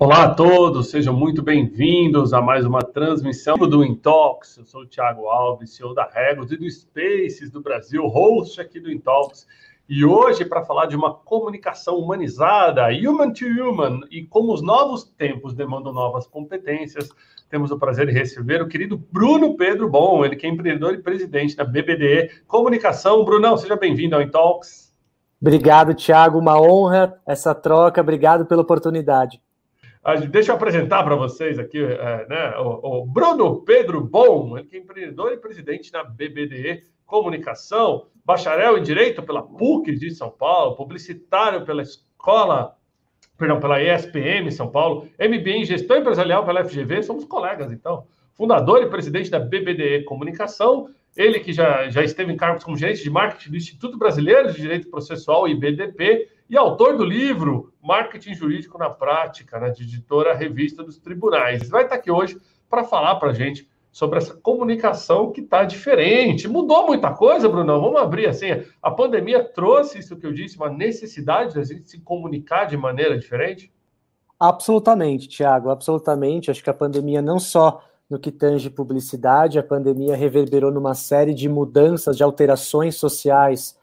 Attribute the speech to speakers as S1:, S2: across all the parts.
S1: Olá a todos, sejam muito bem-vindos a mais uma transmissão do Intox. Eu sou o Thiago Alves, CEO da Regos e do Spaces do Brasil, host aqui do Intox. E hoje, para falar de uma comunicação humanizada, human to human, e como os novos tempos demandam novas competências, temos o prazer de receber o querido Bruno Pedro Bom, ele que é empreendedor e presidente da BBDE Comunicação. Brunão, seja bem-vindo ao Intox.
S2: Obrigado, Thiago, uma honra essa troca, obrigado pela oportunidade.
S1: Deixa eu apresentar para vocês aqui é, né, o, o, Bruno Pedro Bom, ele que é empreendedor e presidente da BBDE Comunicação, bacharel em Direito pela PUC de São Paulo, publicitário pela Escola, perdão, pela ESPM São Paulo, MBA em Gestão Empresarial pela FGV, somos colegas então. Fundador e presidente da BBDE Comunicação, ele que já, já esteve em cargos como gerente de marketing do Instituto Brasileiro de Direito Processual, IBDP, e autor do livro Marketing Jurídico na Prática, na editora Revista dos Tribunais. Vai estar aqui hoje para falar para a gente sobre essa comunicação que está diferente. Mudou muita coisa, Brunão? Vamos abrir assim. A pandemia trouxe isso que eu disse, uma necessidade de a gente se comunicar de maneira diferente?
S2: Absolutamente, Tiago, absolutamente. Acho que a pandemia não só no que tange publicidade, a pandemia reverberou numa série de mudanças, de alterações sociais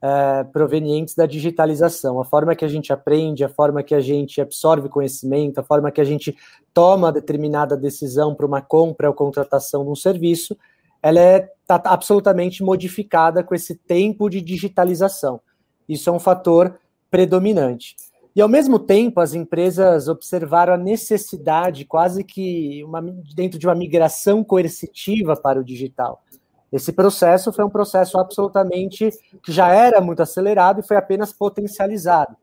S2: é, provenientes da digitalização. A forma que a gente aprende, a forma que a gente absorve conhecimento, a forma que a gente toma determinada decisão para uma compra ou contratação de um serviço, ela é tá, absolutamente modificada com esse tempo de digitalização. Isso é um fator predominante. E ao mesmo tempo, as empresas observaram a necessidade, quase que uma, dentro de uma migração coercitiva para o digital. Esse processo foi um processo absolutamente que já era muito acelerado e foi apenas potencializado.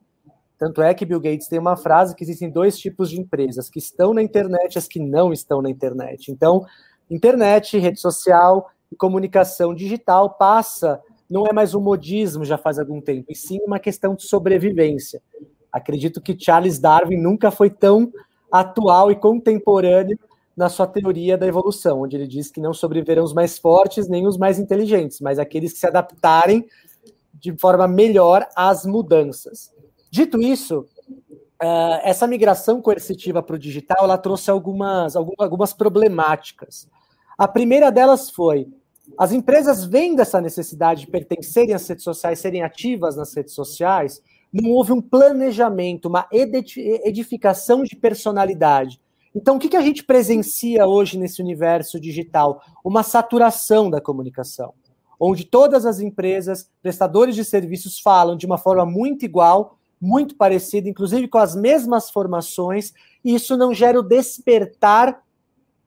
S2: Tanto é que Bill Gates tem uma frase que existem dois tipos de empresas, que estão na internet e as que não estão na internet. Então, internet, rede social e comunicação digital passa, não é mais um modismo já faz algum tempo, e sim uma questão de sobrevivência. Acredito que Charles Darwin nunca foi tão atual e contemporâneo na sua teoria da evolução, onde ele diz que não sobreviverão os mais fortes nem os mais inteligentes, mas aqueles que se adaptarem de forma melhor às mudanças. Dito isso, uh, essa migração coercitiva para o digital ela trouxe algumas, algumas problemáticas. A primeira delas foi as empresas vendo essa necessidade de pertencerem às redes sociais, serem ativas nas redes sociais, não houve um planejamento, uma edificação de personalidade então, o que, que a gente presencia hoje nesse universo digital? Uma saturação da comunicação, onde todas as empresas, prestadores de serviços, falam de uma forma muito igual, muito parecida, inclusive com as mesmas formações, e isso não gera o despertar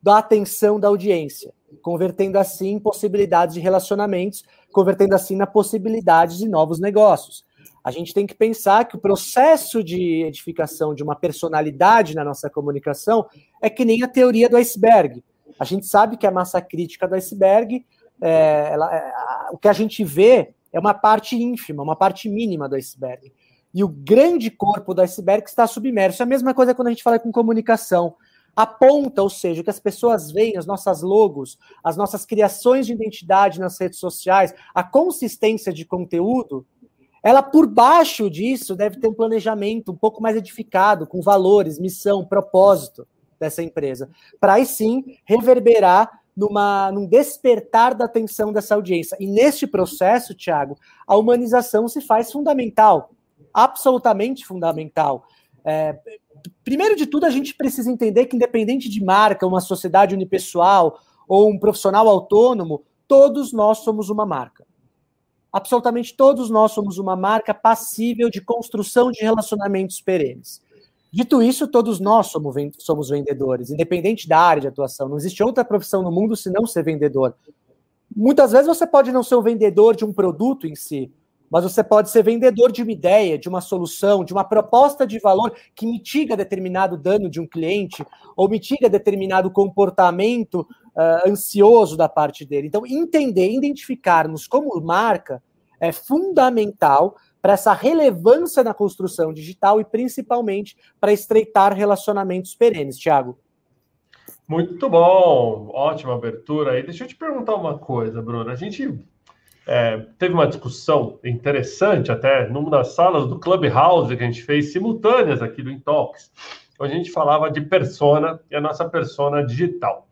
S2: da atenção da audiência, convertendo assim possibilidades de relacionamentos, convertendo assim na possibilidade de novos negócios. A gente tem que pensar que o processo de edificação de uma personalidade na nossa comunicação é que nem a teoria do iceberg. A gente sabe que a massa crítica do iceberg, é, ela, é, o que a gente vê é uma parte ínfima, uma parte mínima do iceberg. E o grande corpo do iceberg está submerso. É a mesma coisa quando a gente fala com comunicação. A ponta, ou seja, que as pessoas veem, as nossas logos, as nossas criações de identidade nas redes sociais, a consistência de conteúdo, ela, por baixo disso, deve ter um planejamento um pouco mais edificado, com valores, missão, propósito dessa empresa, para aí sim reverberar numa, num despertar da atenção dessa audiência. E neste processo, Tiago, a humanização se faz fundamental, absolutamente fundamental. É, primeiro de tudo, a gente precisa entender que, independente de marca, uma sociedade unipessoal ou um profissional autônomo, todos nós somos uma marca. Absolutamente todos nós somos uma marca passível de construção de relacionamentos perenes. Dito isso, todos nós somos vendedores, independente da área de atuação. Não existe outra profissão no mundo senão ser vendedor. Muitas vezes você pode não ser um vendedor de um produto em si, mas você pode ser vendedor de uma ideia, de uma solução, de uma proposta de valor que mitiga determinado dano de um cliente ou mitiga determinado comportamento uh, ansioso da parte dele. Então, entender, identificarmos como marca é fundamental para essa relevância na construção digital e principalmente para estreitar relacionamentos perenes, Thiago.
S1: Muito bom, ótima abertura aí. Deixa eu te perguntar uma coisa, Bruno. A gente é, teve uma discussão interessante até numa das salas do Clubhouse que a gente fez simultâneas aqui do Intox. onde a gente falava de persona e a nossa persona digital.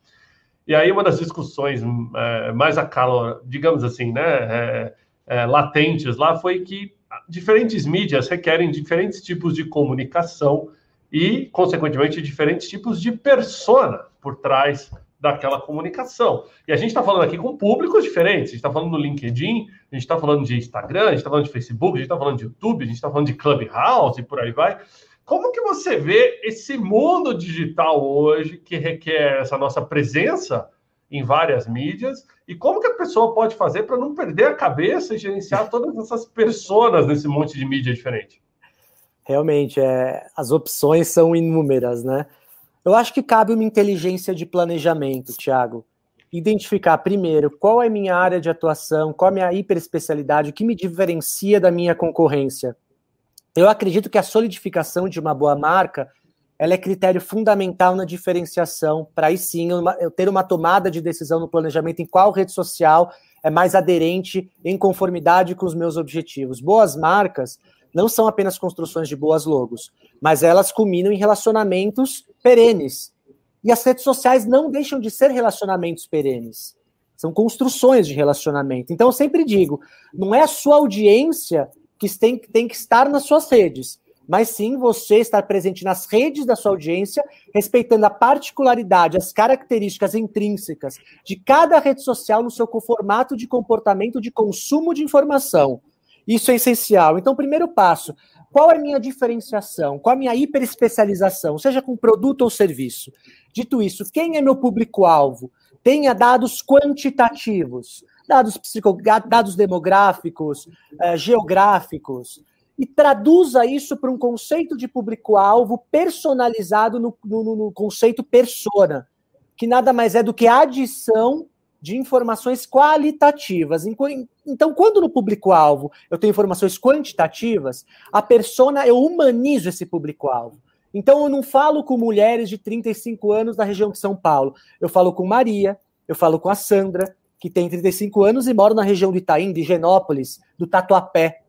S1: E aí uma das discussões é, mais acalor, digamos assim, né, é, é, latentes lá foi que diferentes mídias requerem diferentes tipos de comunicação e, consequentemente, diferentes tipos de persona por trás daquela comunicação. E a gente está falando aqui com públicos diferentes. A gente está falando no LinkedIn, a gente está falando de Instagram, a gente está falando de Facebook, a gente está falando de YouTube, a gente está falando de Clubhouse e por aí vai. Como que você vê esse mundo digital hoje que requer essa nossa presença em várias mídias e como que a pessoa pode fazer para não perder a cabeça e gerenciar todas essas pessoas nesse monte de mídia diferente?
S2: Realmente, é, as opções são inúmeras, né? Eu acho que cabe uma inteligência de planejamento, Thiago. Identificar primeiro qual é a minha área de atuação, qual é a minha hiperespecialidade, o que me diferencia da minha concorrência. Eu acredito que a solidificação de uma boa marca ela é critério fundamental na diferenciação, para aí sim eu ter uma tomada de decisão no planejamento em qual rede social é mais aderente em conformidade com os meus objetivos. Boas marcas não são apenas construções de boas logos, mas elas culminam em relacionamentos perenes. E as redes sociais não deixam de ser relacionamentos perenes. São construções de relacionamento. Então eu sempre digo, não é a sua audiência que tem, tem que estar nas suas redes, mas sim você estar presente nas redes da sua audiência, respeitando a particularidade, as características intrínsecas de cada rede social no seu formato de comportamento de consumo de informação. Isso é essencial. Então, primeiro passo, qual é a minha diferenciação? Qual a minha hiperespecialização, seja com produto ou serviço? Dito isso, quem é meu público-alvo? Tenha dados quantitativos dados, dados demográficos, eh, geográficos, e traduza isso para um conceito de público-alvo personalizado no, no, no, conceito persona, que nada mais é do que a adição de informações qualitativas. Então, quando no público-alvo eu tenho informações quantitativas, a persona, eu humanizo esse público-alvo. Então, eu não falo com mulheres de 35 anos da região de São Paulo. Eu falo com Maria, eu falo com a Sandra, que tem 35 anos e mora na região do Itaim, de Genópolis, do Tatuapé.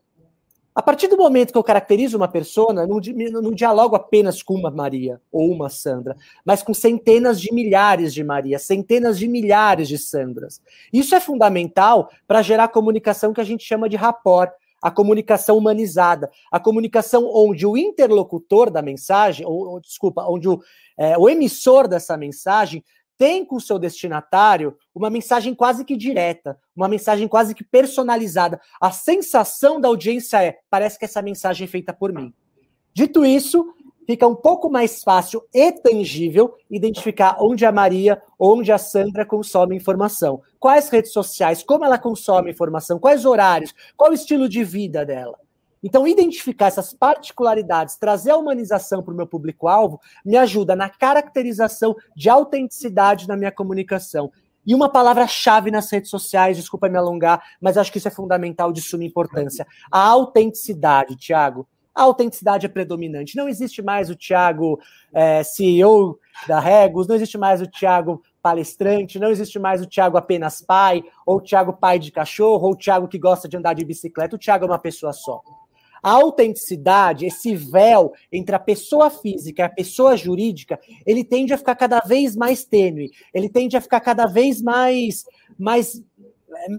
S2: A partir do momento que eu caracterizo uma pessoa, não, não dialogo apenas com uma Maria ou uma Sandra, mas com centenas de milhares de Marias, centenas de milhares de Sandras. Isso é fundamental para gerar a comunicação que a gente chama de rapport, a comunicação humanizada, a comunicação onde o interlocutor da mensagem, ou, ou desculpa, onde o, é, o emissor dessa mensagem tem com o seu destinatário uma mensagem quase que direta, uma mensagem quase que personalizada. A sensação da audiência é: parece que essa mensagem é feita por mim. Dito isso, fica um pouco mais fácil e tangível identificar onde a Maria, onde a Sandra consome informação. Quais redes sociais, como ela consome informação, quais horários, qual o estilo de vida dela. Então, identificar essas particularidades, trazer a humanização para o meu público-alvo, me ajuda na caracterização de autenticidade na minha comunicação. E uma palavra-chave nas redes sociais, desculpa me alongar, mas acho que isso é fundamental de suma importância. A autenticidade, Tiago. A autenticidade é predominante. Não existe mais o Tiago é, CEO da Regos, não existe mais o Tiago palestrante, não existe mais o Tiago apenas pai, ou o Tiago pai de cachorro, ou o Tiago que gosta de andar de bicicleta. O Tiago é uma pessoa só. A autenticidade, esse véu entre a pessoa física e a pessoa jurídica, ele tende a ficar cada vez mais tênue, ele tende a ficar cada vez mais, mais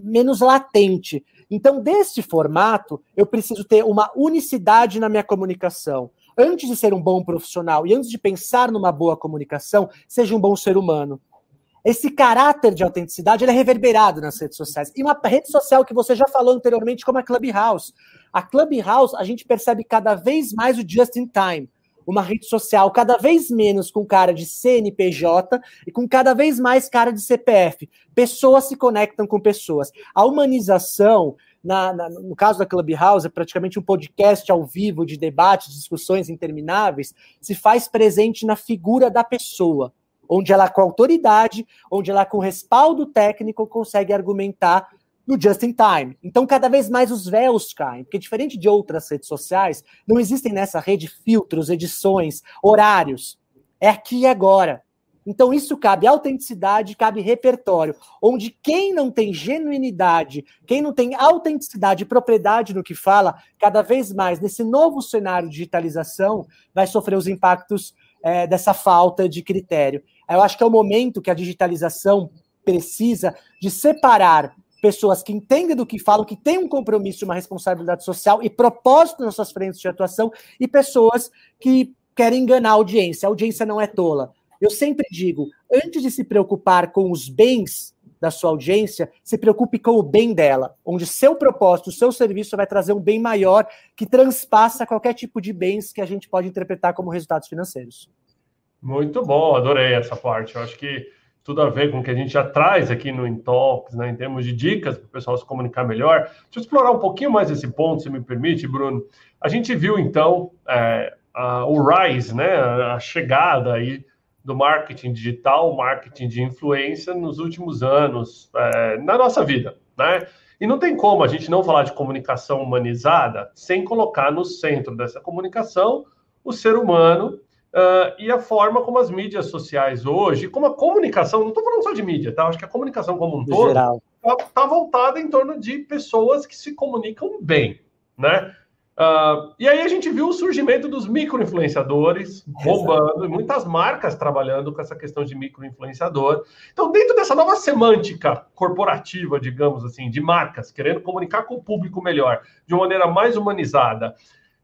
S2: menos latente. Então, desse formato, eu preciso ter uma unicidade na minha comunicação. Antes de ser um bom profissional e antes de pensar numa boa comunicação, seja um bom ser humano. Esse caráter de autenticidade é reverberado nas redes sociais. E uma rede social que você já falou anteriormente, como a Clubhouse. A Clubhouse, a gente percebe cada vez mais o just in time. Uma rede social cada vez menos com cara de CNPJ e com cada vez mais cara de CPF. Pessoas se conectam com pessoas. A humanização, na, na, no caso da Clubhouse, é praticamente um podcast ao vivo de debates, discussões intermináveis, se faz presente na figura da pessoa onde ela, com autoridade, onde ela, com respaldo técnico, consegue argumentar no just in time. Então, cada vez mais os véus caem, porque diferente de outras redes sociais, não existem nessa rede filtros, edições, horários. É aqui e agora. Então, isso cabe autenticidade, cabe repertório, onde quem não tem genuinidade, quem não tem autenticidade e propriedade no que fala, cada vez mais, nesse novo cenário de digitalização, vai sofrer os impactos é, dessa falta de critério. Eu acho que é o momento que a digitalização precisa de separar pessoas que entendem do que falam, que têm um compromisso, uma responsabilidade social e propósito nas suas frentes de atuação, e pessoas que querem enganar a audiência. A audiência não é tola. Eu sempre digo, antes de se preocupar com os bens da sua audiência, se preocupe com o bem dela, onde seu propósito, seu serviço vai trazer um bem maior que transpassa qualquer tipo de bens que a gente pode interpretar como resultados financeiros.
S1: Muito bom, adorei essa parte. Eu acho que tudo a ver com o que a gente já traz aqui no Intox, né, em termos de dicas para o pessoal se comunicar melhor. Deixa eu explorar um pouquinho mais esse ponto, se me permite, Bruno. A gente viu, então, é, a, o rise, né, a chegada aí do marketing digital, marketing de influência nos últimos anos é, na nossa vida, né? E não tem como a gente não falar de comunicação humanizada sem colocar no centro dessa comunicação o ser humano uh, e a forma como as mídias sociais hoje, como a comunicação, não estou falando só de mídia, tá? Acho que a comunicação como um todo está tá voltada em torno de pessoas que se comunicam bem, né? Uh, e aí a gente viu o surgimento dos micro-influenciadores bombando, e muitas marcas trabalhando com essa questão de micro-influenciador. Então, dentro dessa nova semântica corporativa, digamos assim, de marcas, querendo comunicar com o público melhor, de uma maneira mais humanizada,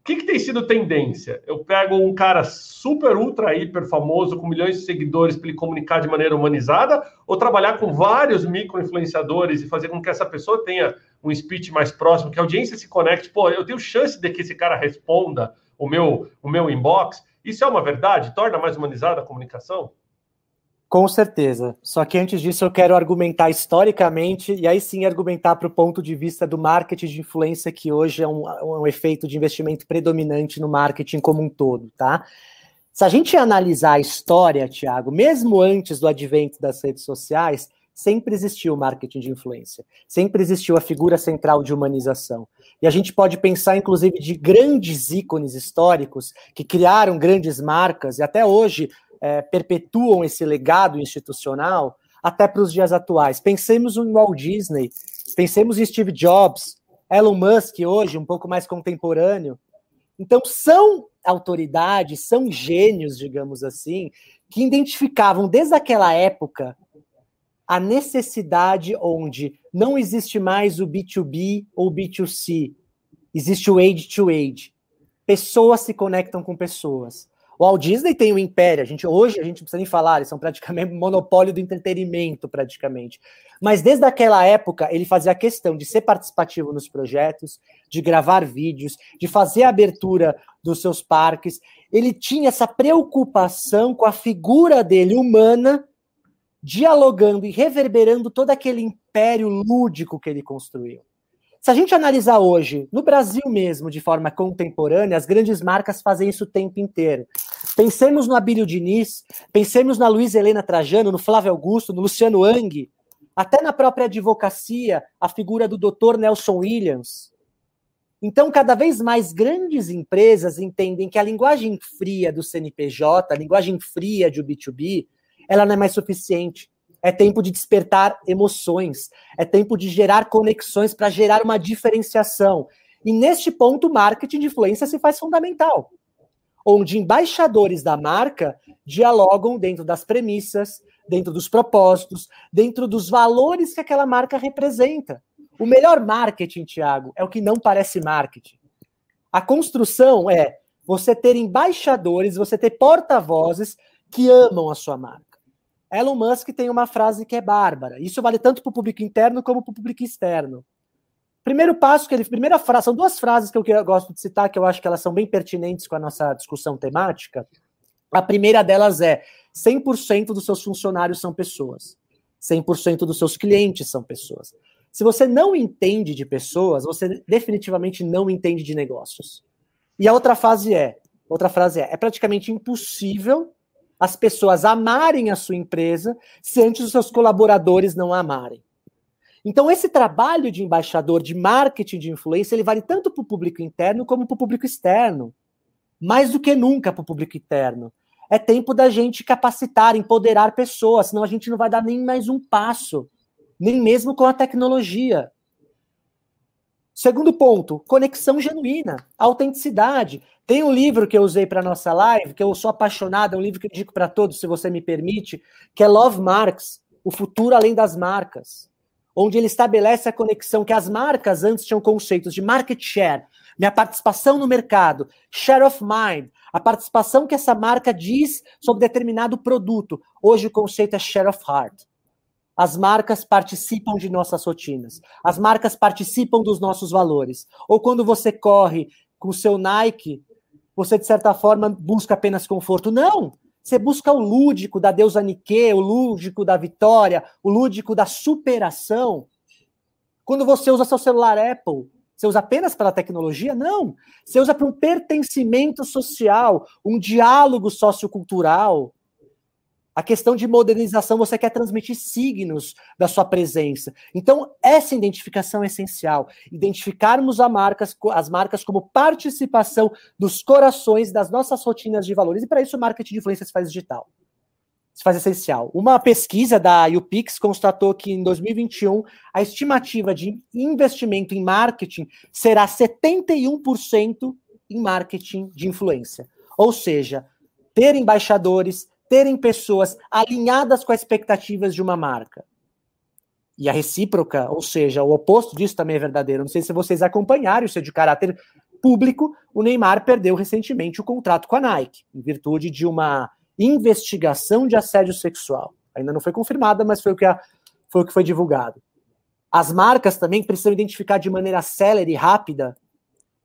S1: que, que tem sido tendência? Eu pego um cara super, ultra, hiper famoso, com milhões de seguidores, para ele comunicar de maneira humanizada, ou trabalhar com vários micro-influenciadores e fazer com que essa pessoa tenha um speech mais próximo, que a audiência se conecte. Pô, eu tenho chance de que esse cara responda o meu, o meu inbox. Isso é uma verdade? Torna mais humanizada a comunicação?
S2: Com certeza. Só que antes disso eu quero argumentar historicamente, e aí sim argumentar para o ponto de vista do marketing de influência, que hoje é um, um, efeito de investimento predominante no marketing como um todo, tá? Se a gente analisar a história, Tiago, mesmo antes do advento das redes sociais, sempre existiu o marketing de influência, sempre existiu a figura central de humanização. E a gente pode pensar, inclusive, de grandes ícones históricos que criaram grandes marcas, e até hoje é, perpetuam esse legado institucional até para os dias atuais. Pensemos em Walt Disney, pensemos em Steve Jobs, Elon Musk hoje, um pouco mais contemporâneo. Então, são autoridades, são gênios, digamos assim, que identificavam desde aquela época a necessidade onde não existe mais o B2B ou B2C, existe o age to age. Pessoas se conectam com pessoas. O Walt Disney tem o Império, a gente, hoje a gente não precisa nem falar, eles são praticamente monopólio do entretenimento, praticamente. Mas desde aquela época, ele fazia questão de ser participativo nos projetos, de gravar vídeos, de fazer a abertura dos seus parques. Ele tinha essa preocupação com a figura dele humana, dialogando e reverberando todo aquele império lúdico que ele construiu. Se a gente analisar hoje, no Brasil mesmo, de forma contemporânea, as grandes marcas fazem isso o tempo inteiro. Pensemos no Abílio Diniz, pensemos na Luiz Helena Trajano, no Flávio Augusto, no Luciano Ang, até na própria advocacia, a figura do Dr. Nelson Williams. Então, cada vez mais grandes empresas entendem que a linguagem fria do CNPJ, a linguagem fria de B2B, ela não é mais suficiente é tempo de despertar emoções, é tempo de gerar conexões para gerar uma diferenciação. E neste ponto, o marketing de influência se faz fundamental, onde embaixadores da marca dialogam dentro das premissas, dentro dos propósitos, dentro dos valores que aquela marca representa. O melhor marketing, Tiago, é o que não parece marketing. A construção é você ter embaixadores, você ter porta-vozes que amam a sua marca. Elon Musk tem uma frase que é bárbara. Isso vale tanto para o público interno como para o público externo. Primeiro passo que ele, primeira frase, são duas frases que eu gosto de citar que eu acho que elas são bem pertinentes com a nossa discussão temática. A primeira delas é: 100% dos seus funcionários são pessoas. 100% dos seus clientes são pessoas. Se você não entende de pessoas, você definitivamente não entende de negócios. E a outra frase é, outra frase é, é praticamente impossível as pessoas amarem a sua empresa se antes os seus colaboradores não a amarem. Então, esse trabalho de embaixador de marketing de influência, ele vale tanto para o público interno como para o público externo. Mais do que nunca para o público interno. É tempo da gente capacitar, empoderar pessoas, senão a gente não vai dar nem mais um passo, nem mesmo com a tecnologia. Segundo ponto, conexão genuína, autenticidade. Tem um livro que eu usei para nossa live, que eu sou apaixonado, é um livro que eu indico para todos, se você me permite, que é Love Marks, O Futuro Além das Marcas, onde ele estabelece a conexão que as marcas antes tinham conceitos de market share, minha participação no mercado, share of mind, a participação que essa marca diz sobre determinado produto. Hoje o conceito é share of heart. As marcas participam de nossas rotinas. As marcas participam dos nossos valores. Ou quando você corre com o seu Nike, você, de certa forma, busca apenas conforto. Não! Você busca o lúdico da deusa Nike, o lúdico da vitória, o lúdico da superação. Quando você usa seu celular Apple, você usa apenas para a tecnologia? Não. Você usa para um pertencimento social, um diálogo sociocultural, a questão de modernização, você quer transmitir signos da sua presença. Então, essa identificação é essencial. Identificarmos marcas, as marcas como participação dos corações das nossas rotinas de valores. E para isso, o marketing de influência se faz digital. Se faz essencial. Uma pesquisa da UPix constatou que em 2021 a estimativa de investimento em marketing será 71% em marketing de influência. Ou seja, ter embaixadores, terem pessoas alinhadas com as expectativas de uma marca. E a recíproca, ou seja, o oposto disso também é verdadeiro. Não sei se vocês acompanharam, isso é de caráter público. O Neymar perdeu recentemente o contrato com a Nike, em virtude de uma investigação de assédio sexual. Ainda não foi confirmada, mas foi o que, a, foi, o que foi divulgado. As marcas também precisam identificar de maneira célere e rápida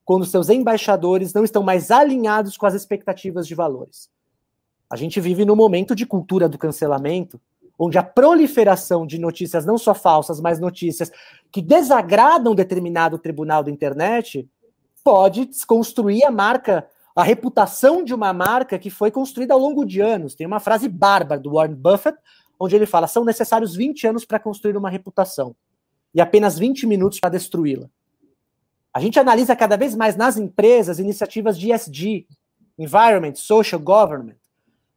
S2: quando seus embaixadores não estão mais alinhados com as expectativas de valores. A gente vive no momento de cultura do cancelamento, onde a proliferação de notícias não só falsas, mas notícias que desagradam determinado tribunal da internet pode desconstruir a marca, a reputação de uma marca que foi construída ao longo de anos. Tem uma frase bárbara do Warren Buffett, onde ele fala: são necessários 20 anos para construir uma reputação e apenas 20 minutos para destruí-la. A gente analisa cada vez mais nas empresas iniciativas de ESG, Environment, Social Government,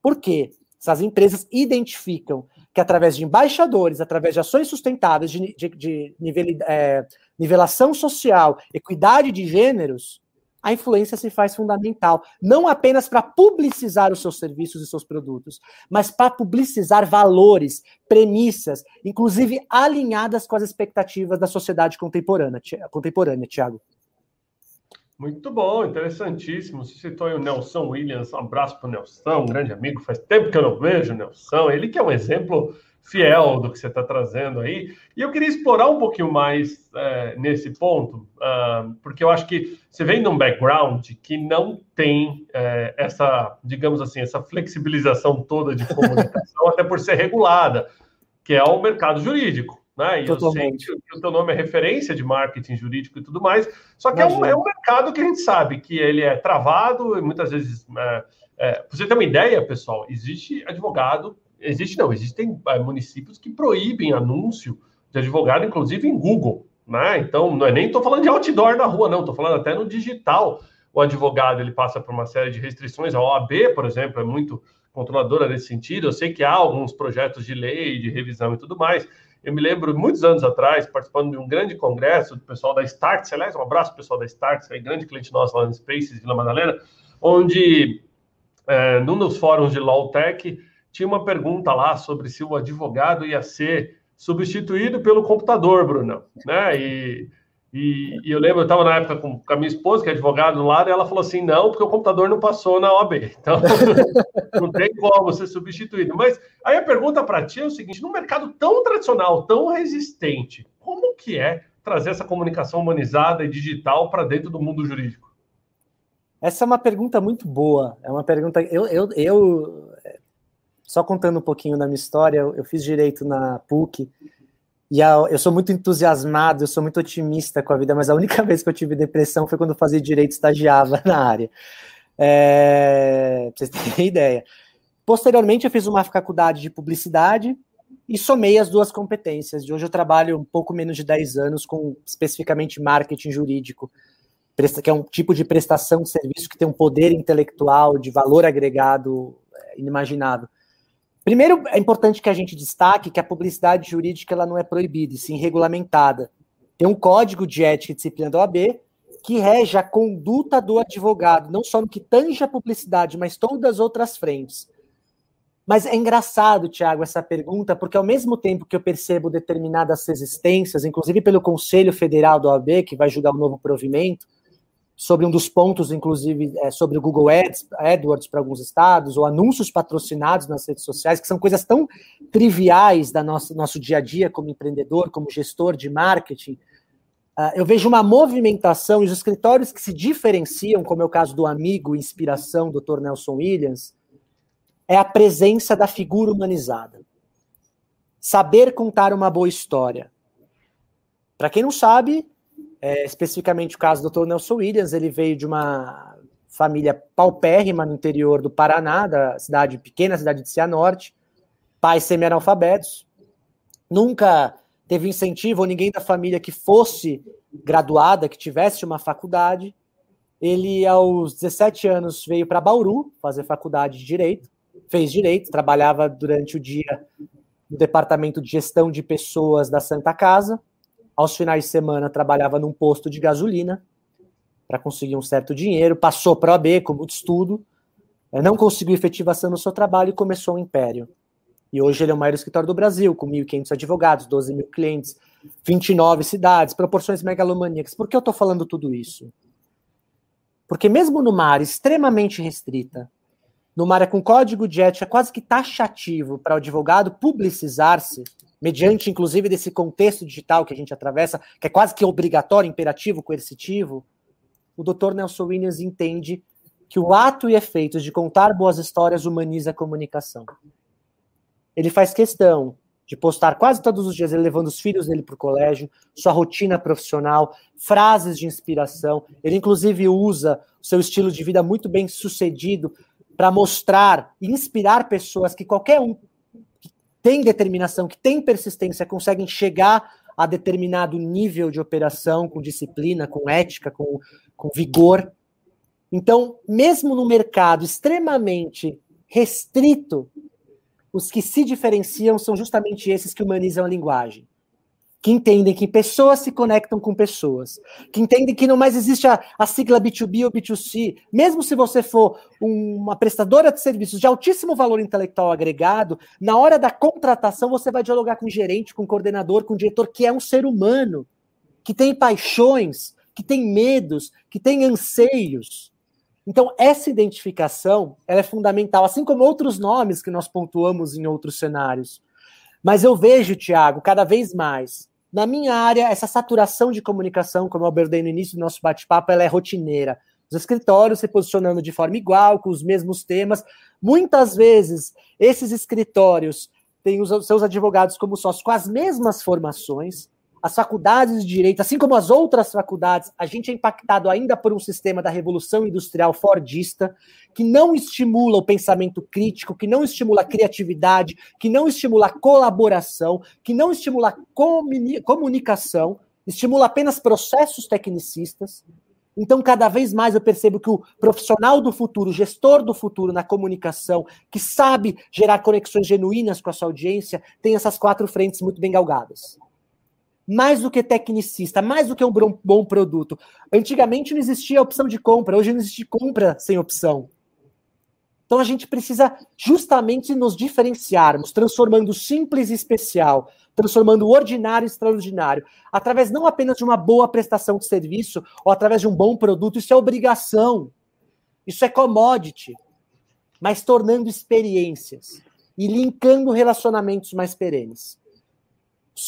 S2: por quê? Essas empresas identificam que através de embaixadores, através de ações sustentáveis, de, de, de nivel, é, nivelação social, equidade de gêneros, a influência se faz fundamental, não apenas para publicizar os seus serviços e seus produtos, mas para publicizar valores, premissas, inclusive alinhadas com as expectativas da sociedade contemporânea, contemporânea Tiago.
S1: Muito bom, interessantíssimo. Você citou aí o Nelson Williams, um abraço para o Nelson, um grande amigo. Faz tempo que eu não vejo o Nelson. Ele que é um exemplo fiel do que você está trazendo aí. E eu queria explorar um pouquinho mais é, nesse ponto, uh, porque eu acho que você vem de um background que não tem é, essa, digamos assim, essa flexibilização toda de comunicação, até por ser regulada, que é o mercado jurídico. Né? E Totalmente. eu sei que o teu nome é referência de marketing jurídico e tudo mais, só que é um, é um, mercado que a gente sabe que ele é travado e muitas vezes. É, é, para você ter uma ideia, pessoal, existe advogado, existe não, existem é, municípios que proíbem anúncio de advogado, inclusive em Google. Né? Então, não é nem estou falando de outdoor na rua, não, estou falando até no digital. O advogado ele passa por uma série de restrições. A OAB, por exemplo, é muito controladora nesse sentido. Eu sei que há alguns projetos de lei, de revisão e tudo mais. Eu me lembro, muitos anos atrás, participando de um grande congresso do pessoal da Starts, aliás, um abraço pessoal da Starts, é grande cliente nosso lá no Spaces, Vila Madalena, onde, é, num dos fóruns de Lawtech, tinha uma pergunta lá sobre se o advogado ia ser substituído pelo computador, Bruno, né? E e, e eu lembro, eu estava na época com, com, a minha esposa, que é advogada do lado, e ela falou assim: não, porque o computador não passou na OAB. Então, não tem como ser substituído. Mas aí a pergunta para ti é o seguinte: num mercado tão tradicional, tão resistente, como que é trazer essa comunicação humanizada e digital para dentro do mundo jurídico?
S2: Essa é uma pergunta muito boa. É uma pergunta. Eu, eu, eu só contando um pouquinho da minha história, eu, eu fiz direito na PUC e a, eu sou muito entusiasmado, eu sou muito otimista com a vida, mas a única vez que eu tive depressão foi quando eu fazia direito estagiava na área. É, pra vocês terem ideia. Posteriormente, eu fiz uma faculdade de publicidade e somei as duas competências. De hoje eu trabalho um pouco menos de 10 anos com especificamente marketing jurídico, que é um tipo de prestação de serviço que tem um poder intelectual de valor agregado é, inimaginável. Primeiro, é importante que a gente destaque que a publicidade jurídica ela não é proibida, e sim regulamentada. Tem um código de ética e disciplina da OAB que rege a conduta do advogado, não só no que tange a publicidade, mas todas as outras frentes. Mas é engraçado, Tiago, essa pergunta, porque ao mesmo tempo que eu percebo determinadas resistências, inclusive pelo Conselho Federal da OAB, que vai julgar o novo provimento, sobre um dos pontos, inclusive, é, sobre o Google Ads, AdWords para alguns estados, ou anúncios patrocinados nas redes sociais, que são coisas tão triviais da nossa nosso dia a dia como empreendedor, como gestor de marketing. Uh, eu vejo uma movimentação e os escritórios que se diferenciam, como é o caso do amigo Inspiração, Dr. Nelson Williams, é a presença da figura humanizada. Saber contar uma boa história. Para quem não sabe, é, especificamente o caso do Dr. Nelson Williams, ele veio de uma família paupérrima no interior do Paraná, da cidade pequena, cidade de Cianorte, pais semi-analfabetos, nunca teve incentivo ou ninguém da família que fosse graduada, que tivesse uma faculdade. Ele, aos 17 anos, veio para Bauru fazer faculdade de Direito, fez Direito, trabalhava durante o dia no Departamento de Gestão de Pessoas da Santa Casa, aos finais de semana trabalhava num posto de gasolina para conseguir um certo dinheiro, passou para a OAB com muito estudo, não conseguiu efetivação no seu trabalho e começou o um império. E hoje ele é o maior escritório do Brasil, com 1.500 advogados, 12 mil clientes, 29 cidades, proporções megalomaníacas. Por que eu estou falando tudo isso? Porque mesmo numa área extremamente restrita, numa área com código de ética quase que taxativo para o advogado publicizar-se, mediante inclusive desse contexto digital que a gente atravessa, que é quase que obrigatório, imperativo, coercitivo, o Dr. Nelson Williams entende que o ato e efeitos de contar boas histórias humaniza a comunicação. Ele faz questão de postar quase todos os dias ele levando os filhos dele para o colégio, sua rotina profissional, frases de inspiração. Ele, inclusive, usa o seu estilo de vida muito bem sucedido para mostrar e inspirar pessoas que qualquer um tem determinação, que tem persistência, conseguem chegar a determinado nível de operação com disciplina, com ética, com, com vigor. Então, mesmo no mercado extremamente restrito, os que se diferenciam são justamente esses que humanizam a linguagem que entendem que pessoas se conectam com pessoas, que entendem que não mais existe a, a sigla B2B ou B2C, mesmo se você for uma prestadora de serviços de altíssimo valor intelectual agregado, na hora da contratação você vai dialogar com o gerente, com o coordenador, com o diretor, que é um ser humano, que tem paixões, que tem medos, que tem anseios. Então, essa identificação ela é fundamental, assim como outros nomes que nós pontuamos em outros cenários. Mas eu vejo, Tiago, cada vez mais na minha área, essa saturação de comunicação, como eu abordei no início do nosso bate-papo, ela é rotineira. Os escritórios se posicionando de forma igual, com os mesmos temas. Muitas vezes, esses escritórios têm os seus advogados como sócios com as mesmas formações, as faculdades de direito, assim como as outras faculdades, a gente é impactado ainda por um sistema da revolução industrial fordista que não estimula o pensamento crítico, que não estimula a criatividade, que não estimula a colaboração, que não estimula a comunicação, estimula apenas processos tecnicistas. Então, cada vez mais eu percebo que o profissional do futuro, o gestor do futuro na comunicação, que sabe gerar conexões genuínas com a sua audiência, tem essas quatro frentes muito bem galgadas mais do que tecnicista, mais do que um bom produto. Antigamente não existia opção de compra, hoje não existe compra sem opção. Então a gente precisa justamente nos diferenciarmos, transformando simples e especial, transformando ordinário e extraordinário, através não apenas de uma boa prestação de serviço ou através de um bom produto, isso é obrigação, isso é commodity, mas tornando experiências e linkando relacionamentos mais perenes.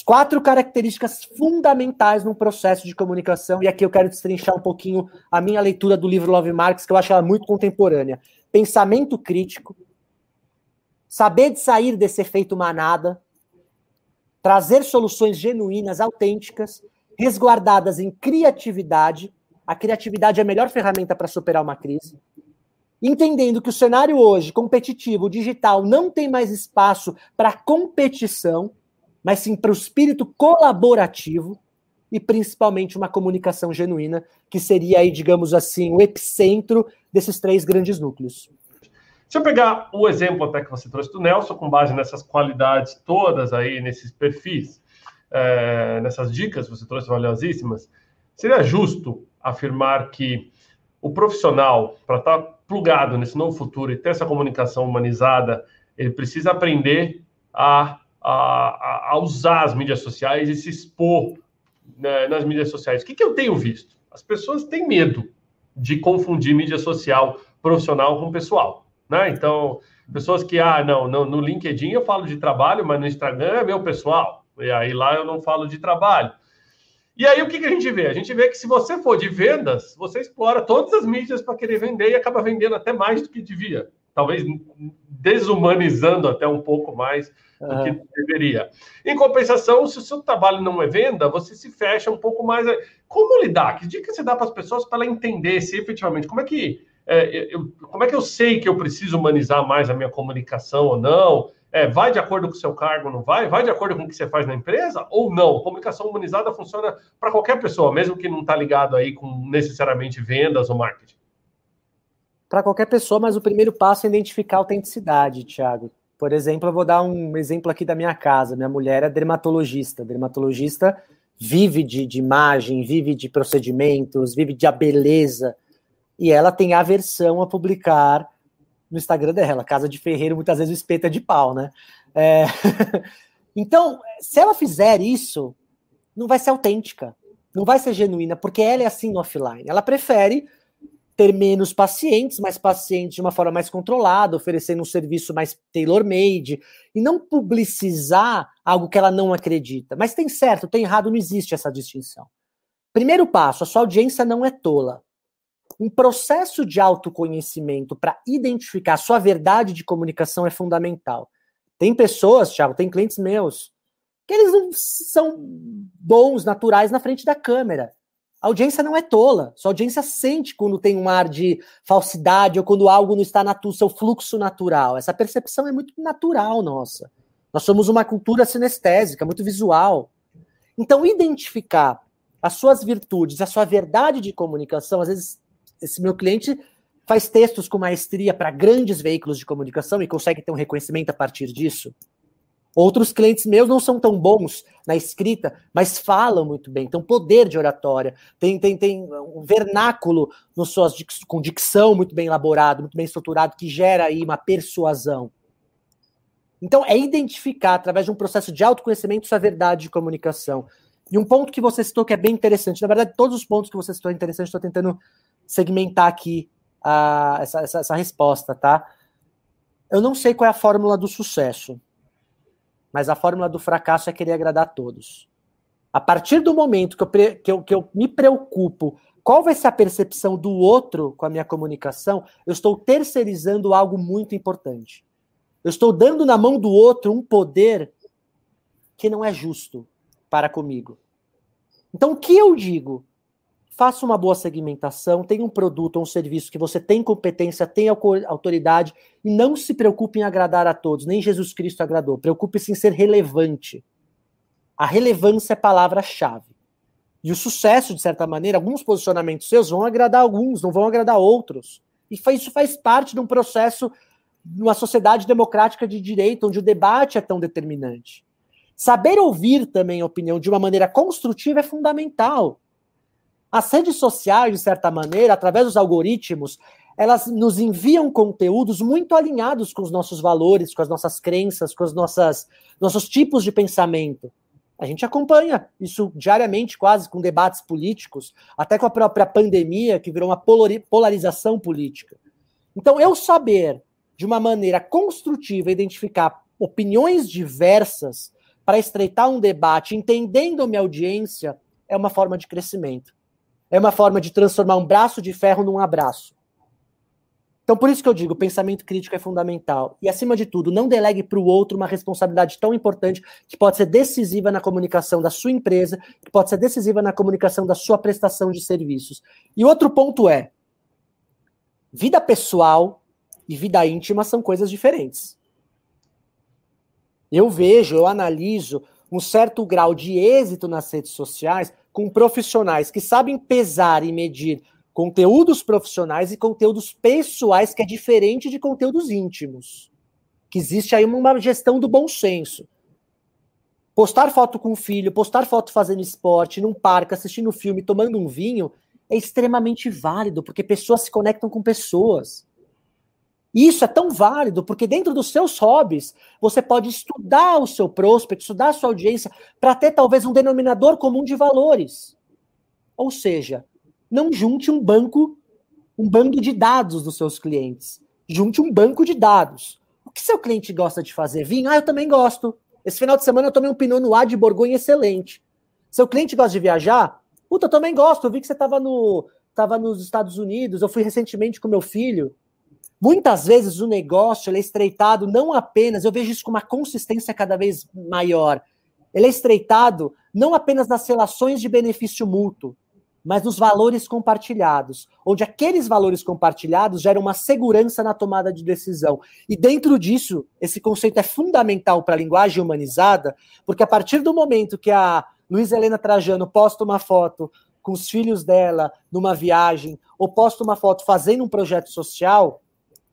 S2: Quatro características fundamentais num processo de comunicação, e aqui eu quero destrinchar um pouquinho a minha leitura do livro Love Marx, que eu acho ela muito contemporânea. Pensamento crítico, saber de sair desse efeito manada, trazer soluções genuínas, autênticas, resguardadas em criatividade. A criatividade é a melhor ferramenta para superar uma crise. Entendendo que o cenário hoje, competitivo, digital, não tem mais espaço para competição, mas sim para o espírito colaborativo e principalmente uma comunicação genuína, que seria aí, digamos assim, o epicentro desses três grandes núcleos.
S1: Se eu pegar o exemplo até que você trouxe do Nelson, com base nessas qualidades todas aí, nesses perfis, é, nessas dicas que você trouxe valiosíssimas, seria justo afirmar que o profissional, para estar tá plugado nesse novo futuro e ter essa comunicação humanizada, ele precisa aprender a, a, a usar as mídias sociais e se expor né, nas mídias sociais. O que, que eu tenho visto? As pessoas têm medo de confundir mídia social profissional com pessoal. Né? Então, pessoas que, ah, não, não, no LinkedIn eu falo de trabalho, mas no Instagram é meu pessoal. E aí lá eu não falo de trabalho. E aí o que, que a gente vê? A gente vê que se você for de vendas, você explora todas as mídias para querer vender e acaba vendendo até mais do que devia. Talvez desumanizando até um pouco mais do uhum. que deveria. Em compensação, se o seu trabalho não é venda, você se fecha um pouco mais. Como lidar? Que dica você dá para as pessoas para ela entender se efetivamente como é que é, eu, como é que eu sei que eu preciso humanizar mais a minha comunicação ou não? É, vai de acordo com o seu cargo, não vai? Vai de acordo com o que você faz na empresa ou não? Comunicação humanizada funciona para qualquer pessoa, mesmo que não está ligado aí com necessariamente vendas ou marketing.
S2: Para qualquer pessoa, mas o primeiro passo é identificar a autenticidade, Thiago. Por exemplo, eu vou dar um exemplo aqui da minha casa. Minha mulher é dermatologista. Dermatologista vive de, de imagem, vive de procedimentos, vive de a beleza. E ela tem aversão a publicar no Instagram dela. Casa de Ferreiro, muitas vezes espeta de pau, né? É... então, se ela fizer isso, não vai ser autêntica, não vai ser genuína, porque ela é assim offline. Ela prefere ter menos pacientes, mais pacientes de uma forma mais controlada, oferecendo um serviço mais tailor-made, e não publicizar algo que ela não acredita. Mas tem certo, tem errado, não existe essa distinção. Primeiro passo, a sua audiência não é tola um processo de autoconhecimento para identificar a sua verdade de comunicação é fundamental. Tem pessoas, Thiago, tem clientes meus, que eles não são bons, naturais na frente da câmera. A audiência não é tola. Sua audiência sente quando tem um ar de falsidade ou quando algo não está no seu fluxo natural. Essa percepção é muito natural nossa. Nós somos uma cultura sinestésica, muito visual. Então, identificar as suas virtudes, a sua verdade de comunicação, às vezes esse meu cliente faz textos com maestria para grandes veículos de comunicação e consegue ter um reconhecimento a partir disso. Outros clientes meus não são tão bons na escrita, mas falam muito bem, têm poder de oratória, tem, tem, tem um vernáculo no suas, com dicção muito bem elaborado, muito bem estruturado, que gera aí uma persuasão. Então, é identificar, através de um processo de autoconhecimento, sua verdade de comunicação. E um ponto que você citou que é bem interessante, na verdade, todos os pontos que você citou é interessante, estou tentando segmentar aqui a, essa, essa, essa resposta, tá? Eu não sei qual é a fórmula do sucesso, mas a fórmula do fracasso é querer agradar a todos. A partir do momento que eu, que eu, que eu me preocupo qual vai ser a percepção do outro com a minha comunicação, eu estou terceirizando algo muito importante. Eu estou dando na mão do outro um poder que não é justo para comigo. Então, o que eu digo? Faça uma boa segmentação, tenha um produto ou um serviço que você tem competência, tem autoridade e não se preocupe em agradar a todos, nem Jesus Cristo agradou. Preocupe-se em ser relevante. A relevância é palavra-chave. E o sucesso, de certa maneira, alguns posicionamentos seus vão agradar alguns, não vão agradar outros. E isso faz parte de um processo numa sociedade democrática de direito, onde o debate é tão determinante. Saber ouvir também a opinião de uma maneira construtiva é fundamental. As redes sociais, de certa maneira, através dos algoritmos, elas nos enviam conteúdos muito alinhados com os nossos valores, com as nossas crenças, com os nossas, nossos tipos de pensamento. A gente acompanha isso diariamente, quase com debates políticos, até com a própria pandemia, que virou uma polarização política. Então, eu saber, de uma maneira construtiva, identificar opiniões diversas para estreitar um debate, entendendo minha audiência, é uma forma de crescimento. É uma forma de transformar um braço de ferro num abraço. Então, por isso que eu digo, pensamento crítico é fundamental. E, acima de tudo, não delegue para o outro uma responsabilidade tão importante que pode ser decisiva na comunicação da sua empresa, que pode ser decisiva na comunicação da sua prestação de serviços. E outro ponto é: vida pessoal e vida íntima são coisas diferentes. Eu vejo, eu analiso um certo grau de êxito nas redes sociais com profissionais que sabem pesar e medir conteúdos profissionais e conteúdos pessoais, que é diferente de conteúdos íntimos. Que existe aí uma gestão do bom senso. Postar foto com o filho, postar foto fazendo esporte, num parque, assistindo filme, tomando um vinho, é extremamente válido, porque pessoas se conectam com pessoas. Isso é tão válido, porque dentro dos seus hobbies, você pode estudar o seu prospect, estudar a sua audiência, para ter talvez um denominador comum de valores. Ou seja, não junte um banco, um bando de dados dos seus clientes. Junte um banco de dados. O que seu cliente gosta de fazer? Vinho? Ah, eu também gosto. Esse final de semana eu tomei um Pinot Noir de Borgonha excelente. Seu cliente gosta de viajar? Puta, eu também gosto. Eu vi que você estava no, tava nos Estados Unidos. Eu fui recentemente com meu filho. Muitas vezes o negócio é estreitado não apenas, eu vejo isso com uma consistência cada vez maior. Ele é estreitado não apenas nas relações de benefício mútuo, mas nos valores compartilhados, onde aqueles valores compartilhados geram uma segurança na tomada de decisão. E dentro disso, esse conceito é fundamental para a linguagem humanizada, porque a partir do momento que a Luísa Helena Trajano posta uma foto com os filhos dela numa viagem, ou posta uma foto fazendo um projeto social,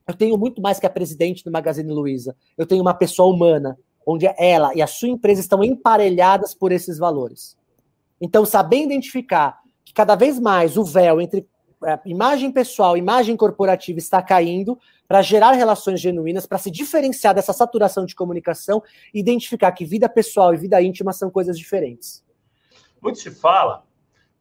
S2: eu tenho muito mais que a presidente do Magazine Luiza. Eu tenho uma pessoa humana, onde ela e a sua empresa estão emparelhadas por esses valores. Então, saber identificar que cada vez mais o véu entre é, imagem pessoal, imagem corporativa está caindo para gerar relações genuínas, para se diferenciar dessa saturação de comunicação e identificar que vida pessoal e vida íntima são coisas diferentes.
S1: Muito se fala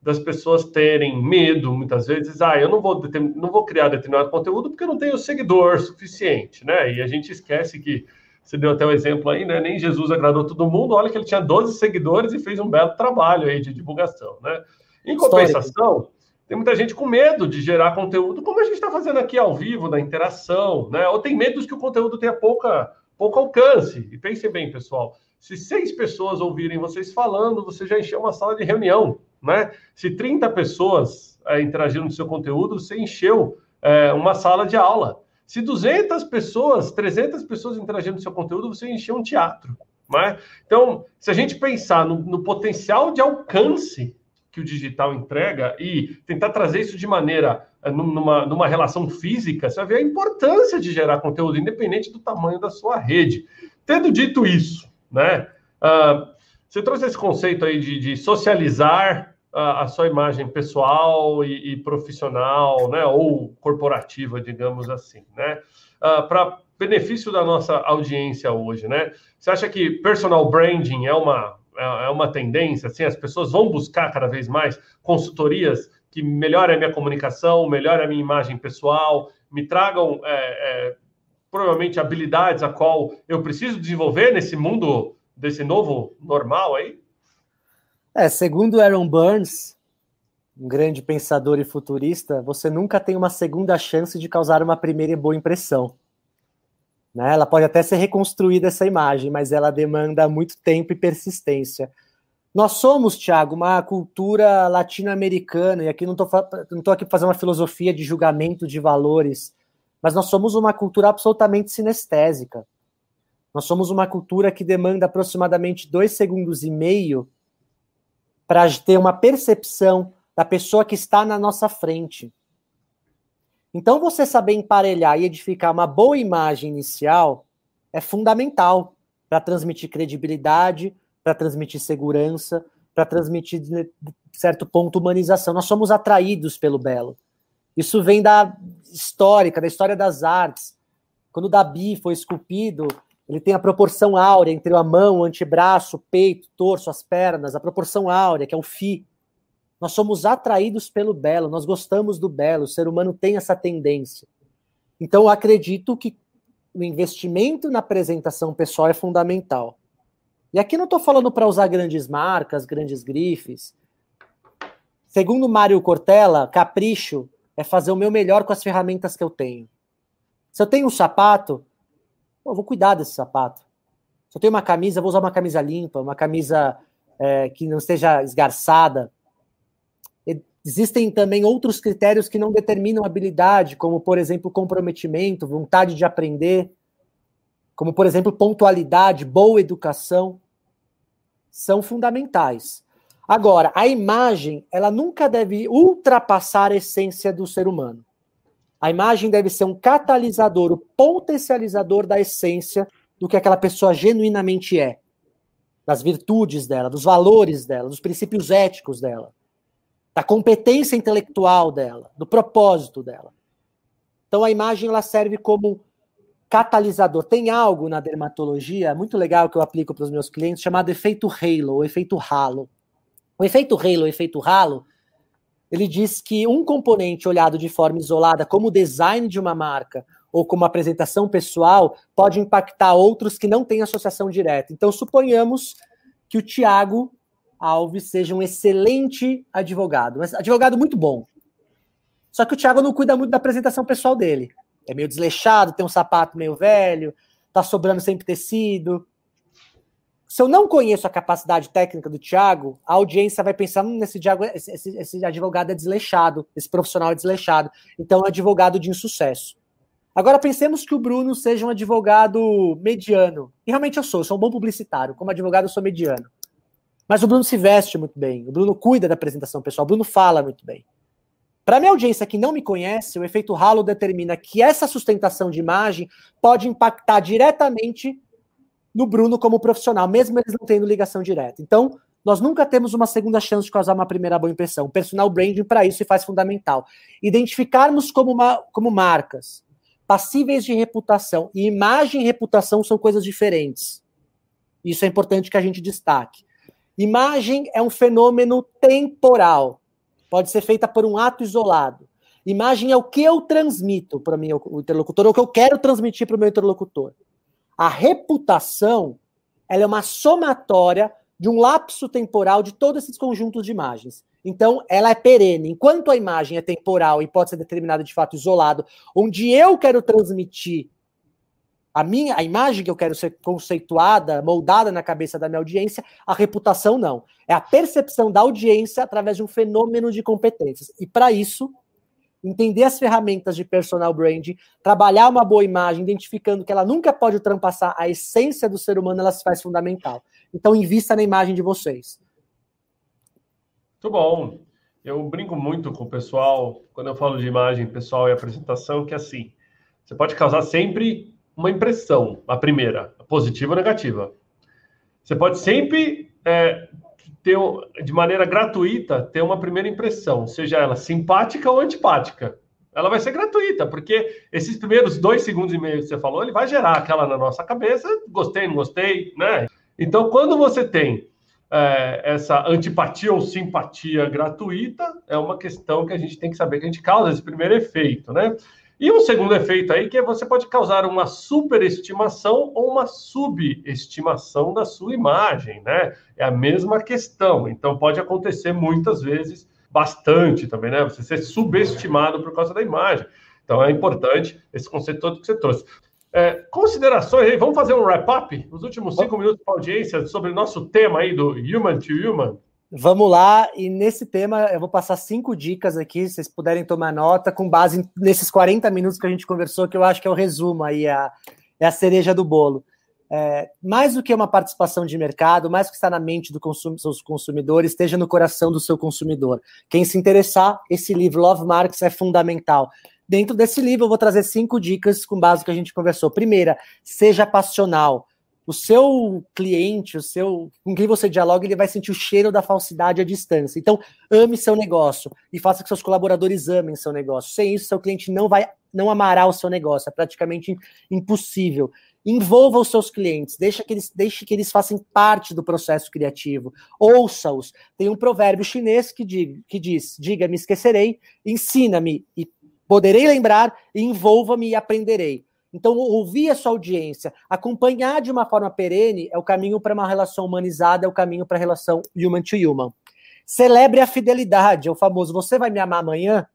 S1: das pessoas terem medo, muitas vezes, ah, eu não vou, não vou criar determinado conteúdo porque eu não tenho seguidor suficiente, né? E a gente esquece que, você deu até o um exemplo aí, né? Nem Jesus agradou todo mundo, olha que ele tinha 12 seguidores e fez um belo trabalho aí de divulgação, né? Em compensação, tem muita gente com medo de gerar conteúdo, como a gente está fazendo aqui ao vivo, na interação, né? Ou tem medo de que o conteúdo tenha pouca, pouco alcance. E pense bem, pessoal, se seis pessoas ouvirem vocês falando, você já encheu uma sala de reunião, né? Se 30 pessoas é, interagiram no seu conteúdo, você encheu é, uma sala de aula. Se 200 pessoas, 300 pessoas interagiram no seu conteúdo, você encheu um teatro. Né? Então, se a gente pensar no, no potencial de alcance que o digital entrega e tentar trazer isso de maneira eh, numa, numa relação física, você vai ver a importância de gerar conteúdo, independente do tamanho da sua rede. Tendo dito isso, né? Uh, você trouxe esse conceito aí de, de socializar a, sua imagem pessoal e, e, profissional, né? Ou corporativa, digamos assim, né? Uh, ah, Para benefício da nossa audiência hoje, né? Você acha que personal branding é uma é, é uma tendência, assim, as pessoas vão buscar cada vez mais consultorias que melhorem a minha comunicação, melhorem a minha imagem pessoal, me tragam é, é, provavelmente habilidades a qual eu preciso desenvolver nesse mundo desse novo normal aí?
S2: É, segundo Aaron Burns, um grande pensador e futurista, você nunca tem uma segunda chance de causar uma primeira boa impressão. Né? Ela pode até ser reconstruída essa imagem, mas ela demanda muito tempo e persistência. Nós somos, Tiago, uma cultura latino-americana, e aqui não estou não aqui fazer uma filosofia de julgamento de valores, mas nós somos uma cultura absolutamente sinestésica. Nós somos uma cultura que demanda aproximadamente dois segundos e meio para ter uma percepção da pessoa que está na nossa frente. Então, você saber emparelhar e edificar uma boa imagem inicial é fundamental para transmitir credibilidade, para transmitir segurança, para transmitir, de certo ponto, humanização. Nós somos atraídos pelo belo. Isso vem da histórica, da história das artes. Quando Dabi foi esculpido, ele tem a proporção áurea entre a mão, o antebraço, o peito, o torso, as pernas, a proporção áurea, que é o Fi. Nós somos atraídos pelo belo, nós gostamos do belo, o ser humano tem essa tendência. Então, eu acredito que o investimento na apresentação pessoal é fundamental. E aqui não estou falando para usar grandes marcas, grandes grifes. Segundo Mário Cortella, capricho é fazer o meu melhor com as ferramentas que eu tenho. Se eu tenho um sapato, eu vou cuidar desse sapato. Se eu tenho uma camisa, vou usar uma camisa limpa, uma camisa é, que não esteja esgarçada. Existem também outros critérios que não determinam habilidade, como, por exemplo, comprometimento, vontade de aprender, como, por exemplo, pontualidade, boa educação, são fundamentais. Agora, a imagem, ela nunca deve ultrapassar a essência do ser humano. A imagem deve ser um catalisador, o potencializador da essência do que aquela pessoa genuinamente é. das virtudes dela, dos valores dela, dos princípios éticos dela, da competência intelectual dela, do propósito dela. Então a imagem ela serve como catalisador. Tem algo na dermatologia muito legal que eu aplico para os meus clientes chamado efeito halo, ou efeito halo. O efeito halo, o efeito halo, ele diz que um componente olhado de forma isolada, como o design de uma marca ou como apresentação pessoal, pode impactar outros que não têm associação direta. Então, suponhamos que o Tiago Alves seja um excelente advogado, mas advogado muito bom. Só que o Thiago não cuida muito da apresentação pessoal dele. É meio desleixado, tem um sapato meio velho, tá sobrando sempre tecido. Se eu não conheço a capacidade técnica do Thiago, a audiência vai pensar hum, nesse, esse, esse advogado é desleixado, esse profissional é desleixado. Então é advogado de insucesso. Agora pensemos que o Bruno seja um advogado mediano. E realmente eu sou, eu sou um bom publicitário. Como advogado, eu sou mediano. Mas o Bruno se veste muito bem, o Bruno cuida da apresentação pessoal, o Bruno fala muito bem. Para minha audiência que não me conhece, o efeito halo determina que essa sustentação de imagem pode impactar diretamente no Bruno como profissional, mesmo eles não tendo ligação direta. Então, nós nunca temos uma segunda chance de causar uma primeira boa impressão. O personal branding para isso se faz fundamental. Identificarmos como, como marcas passíveis de reputação e imagem e reputação são coisas diferentes. Isso é importante que a gente destaque. Imagem é um fenômeno temporal pode ser feita por um ato isolado. Imagem é o que eu transmito para o meu interlocutor, ou o que eu quero transmitir para o meu interlocutor. A reputação ela é uma somatória de um lapso temporal de todos esses conjuntos de imagens. Então, ela é perene. Enquanto a imagem é temporal e pode ser determinada de fato isolado, onde eu quero transmitir a minha a imagem que eu quero ser conceituada, moldada na cabeça da minha audiência, a reputação não. É a percepção da audiência através de um fenômeno de competências. E para isso, entender as ferramentas de personal branding, trabalhar uma boa imagem, identificando que ela nunca pode ultrapassar a essência do ser humano, ela se faz fundamental. Então, invista na imagem de vocês.
S1: Muito bom. Eu brinco muito com o pessoal, quando eu falo de imagem pessoal e apresentação, que é assim, você pode causar sempre uma impressão, a primeira, positiva ou negativa. Você pode sempre é, ter, de maneira gratuita, ter uma primeira impressão, seja ela simpática ou antipática. Ela vai ser gratuita, porque esses primeiros dois segundos e meio que você falou, ele vai gerar aquela na nossa cabeça, gostei, não gostei, né? Então, quando você tem é, essa antipatia ou simpatia gratuita, é uma questão que a gente tem que saber que a gente causa esse primeiro efeito, né? E um segundo efeito aí que é você pode causar uma superestimação ou uma subestimação da sua imagem, né? É a mesma questão. Então pode acontecer muitas vezes, bastante também, né? Você ser subestimado por causa da imagem. Então é importante esse conceito todo que você trouxe. É, considerações aí, vamos fazer um wrap-up? Os últimos cinco minutos para audiência sobre o nosso tema aí do Human to Human.
S2: Vamos lá, e nesse tema eu vou passar cinco dicas aqui, se vocês puderem tomar nota, com base nesses 40 minutos que a gente conversou, que eu acho que é o resumo aí, a, é a cereja do bolo. É, mais do que uma participação de mercado, mais do que está na mente dos consum seus consumidores, esteja no coração do seu consumidor. Quem se interessar, esse livro, Love Marks, é fundamental. Dentro desse livro, eu vou trazer cinco dicas com base no que a gente conversou. Primeira, seja passional o seu cliente, o seu com quem você dialoga, ele vai sentir o cheiro da falsidade à distância. Então, ame seu negócio e faça que seus colaboradores amem seu negócio. Sem isso, seu cliente não vai não amará o seu negócio, é praticamente impossível. Envolva os seus clientes, deixa que eles, deixe que eles façam parte do processo criativo. Ouça-os. Tem um provérbio chinês que, que diz: diga, me esquecerei, ensina-me e poderei lembrar, envolva-me e aprenderei. Então, ouvir a sua audiência, acompanhar de uma forma perene é o caminho para uma relação humanizada, é o caminho para a relação human to human. Celebre a fidelidade, é o famoso você vai me amar amanhã.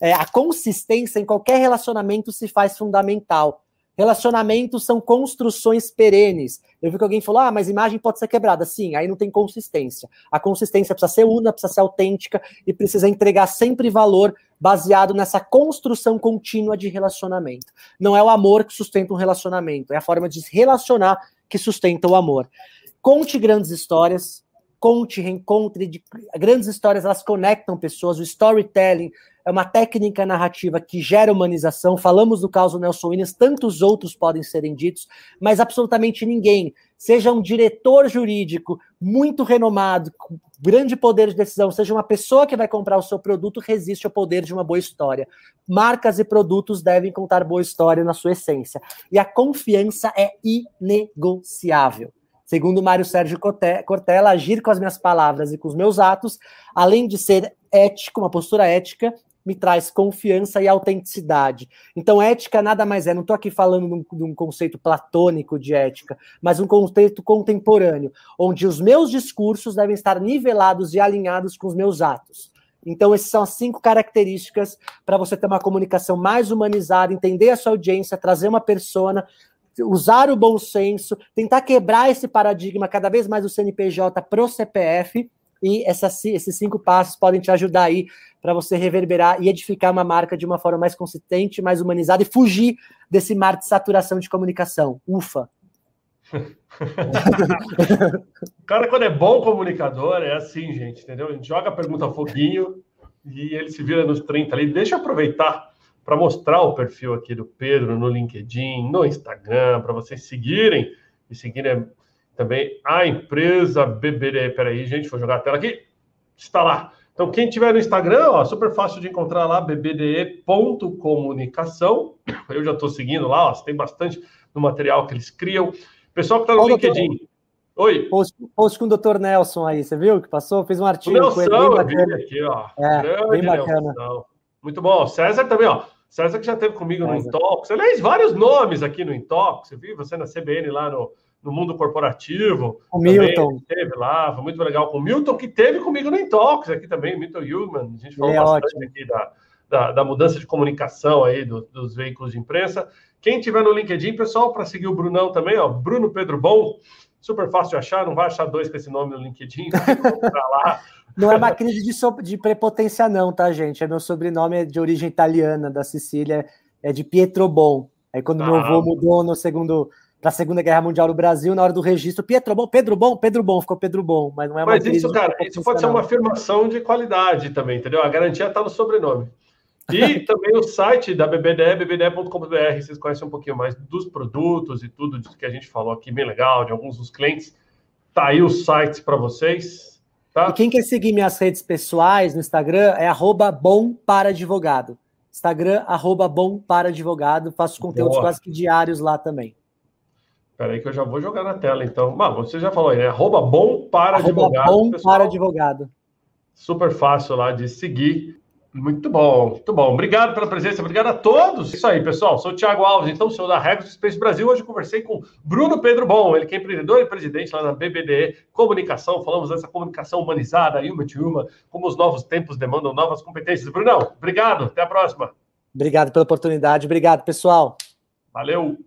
S2: É, a consistência em qualquer relacionamento se faz fundamental. Relacionamentos são construções perenes. Eu vi que alguém falou: ah, mas imagem pode ser quebrada. Sim, aí não tem consistência. A consistência precisa ser una, precisa ser autêntica e precisa entregar sempre valor baseado nessa construção contínua de relacionamento. Não é o amor que sustenta um relacionamento, é a forma de se relacionar que sustenta o amor. Conte grandes histórias, conte, reencontre. De, grandes histórias, elas conectam pessoas. O storytelling é uma técnica narrativa que gera humanização. Falamos do caso Nelson Williams, tantos outros podem serem ditos, mas absolutamente ninguém, seja um diretor jurídico muito renomado, com grande poder de decisão, seja uma pessoa que vai comprar o seu produto, resiste ao poder de uma boa história. Marcas e produtos devem contar boa história na sua essência. E a confiança é inegociável. Segundo Mário Sérgio Cortella, agir com as minhas palavras e com os meus atos, além de ser ético, uma postura ética, me traz confiança e autenticidade. Então, ética nada mais é, não estou aqui falando de um, de um, conceito platônico de ética, mas um conceito contemporâneo, onde os meus discursos devem estar nivelados e alinhados com os meus atos. Então, essas são as cinco características para você ter uma comunicação mais humanizada, entender a sua audiência, trazer uma persona, usar o bom senso, tentar quebrar esse paradigma cada vez mais do CNPJ para o CPF, e essas, esses cinco passos podem te ajudar aí para você reverberar e edificar uma marca de uma forma mais consistente, mais humanizada e fugir desse mar de saturação de comunicação. Ufa!
S1: o cara, quando é bom comunicador, é assim, gente, entendeu? A gente joga a pergunta foguinho e ele se vira nos 30 ali. Deixa eu aproveitar para mostrar o perfil aqui do Pedro no LinkedIn, no Instagram, para vocês seguirem e seguirem também a empresa BBD. Peraí, gente, vou jogar a tela aqui. Está lá. Então, quem tiver no Instagram, ó, super fácil de encontrar lá, bbde.comunicação. Eu já estou seguindo lá, ó, tem bastante no material que eles criam. Pessoal que está no LinkedIn. Doutor...
S2: Oi. Post, post com o Dr. Nelson aí, você viu que passou? Fez um artigo o
S1: Nelson, com ele bem bacana. Aqui, ó. É, bem bacana. Nelson. Muito bom. César também, ó. César que já esteve comigo César. no Intox. Aliás, vários nomes aqui no Intox. Você viu você na CBN lá no, no mundo corporativo.
S2: O Milton.
S1: Teve lá, foi muito legal com o Milton, que teve comigo no Intox aqui também, Milton Human. A gente falou é bastante ótimo. aqui da, da, da, mudança de comunicação aí do, dos veículos de imprensa. Quem tiver no LinkedIn, pessoal, para seguir o Brunão também, ó, Bruno Pedro Bom, super fácil de achar, não vai achar dois com esse nome no LinkedIn,
S2: lá. Não é uma crise de, so, de prepotência, não, tá, gente? É meu sobrenome é de origem italiana, da Sicília, é de Pietro Bom. Aí quando ah. meu avô mudou no segundo para a Segunda Guerra Mundial no Brasil, na hora do registro, Pietro Bom, Pedro Bom, Pedro Bom, ficou Pedro Bom, mas não é uma
S1: Mas isso, cara, isso pode ser uma afirmação de qualidade também, entendeu? A garantia está no sobrenome. E também o site da BBDE, bbde.com.br, vocês conhecem um pouquinho mais dos produtos e tudo disso que a gente falou aqui, bem legal, de alguns dos clientes. Tá aí os sites para vocês. Tá?
S2: E quem quer seguir minhas redes pessoais no Instagram é arroba bom para advogado. Instagram, arroba bom para advogado. Faço conteúdos Boa. quase que diários lá também.
S1: Espera aí que eu já vou jogar na tela, então. Bah, você já falou aí, né? Arroba bom para Arroba advogado.
S2: Bom pessoal. para advogado.
S1: Super fácil lá de seguir. Muito bom, muito bom. Obrigado pela presença, obrigado a todos. Isso aí, pessoal. Sou o Thiago Alves, então, senhor da Regos Space Brasil. Hoje conversei com Bruno Pedro Bom, ele que é empreendedor e presidente lá na BBDE Comunicação. Falamos dessa comunicação humanizada, uma de uma, como os novos tempos demandam novas competências. Brunão, obrigado. Até a próxima.
S2: Obrigado pela oportunidade. Obrigado, pessoal.
S1: Valeu.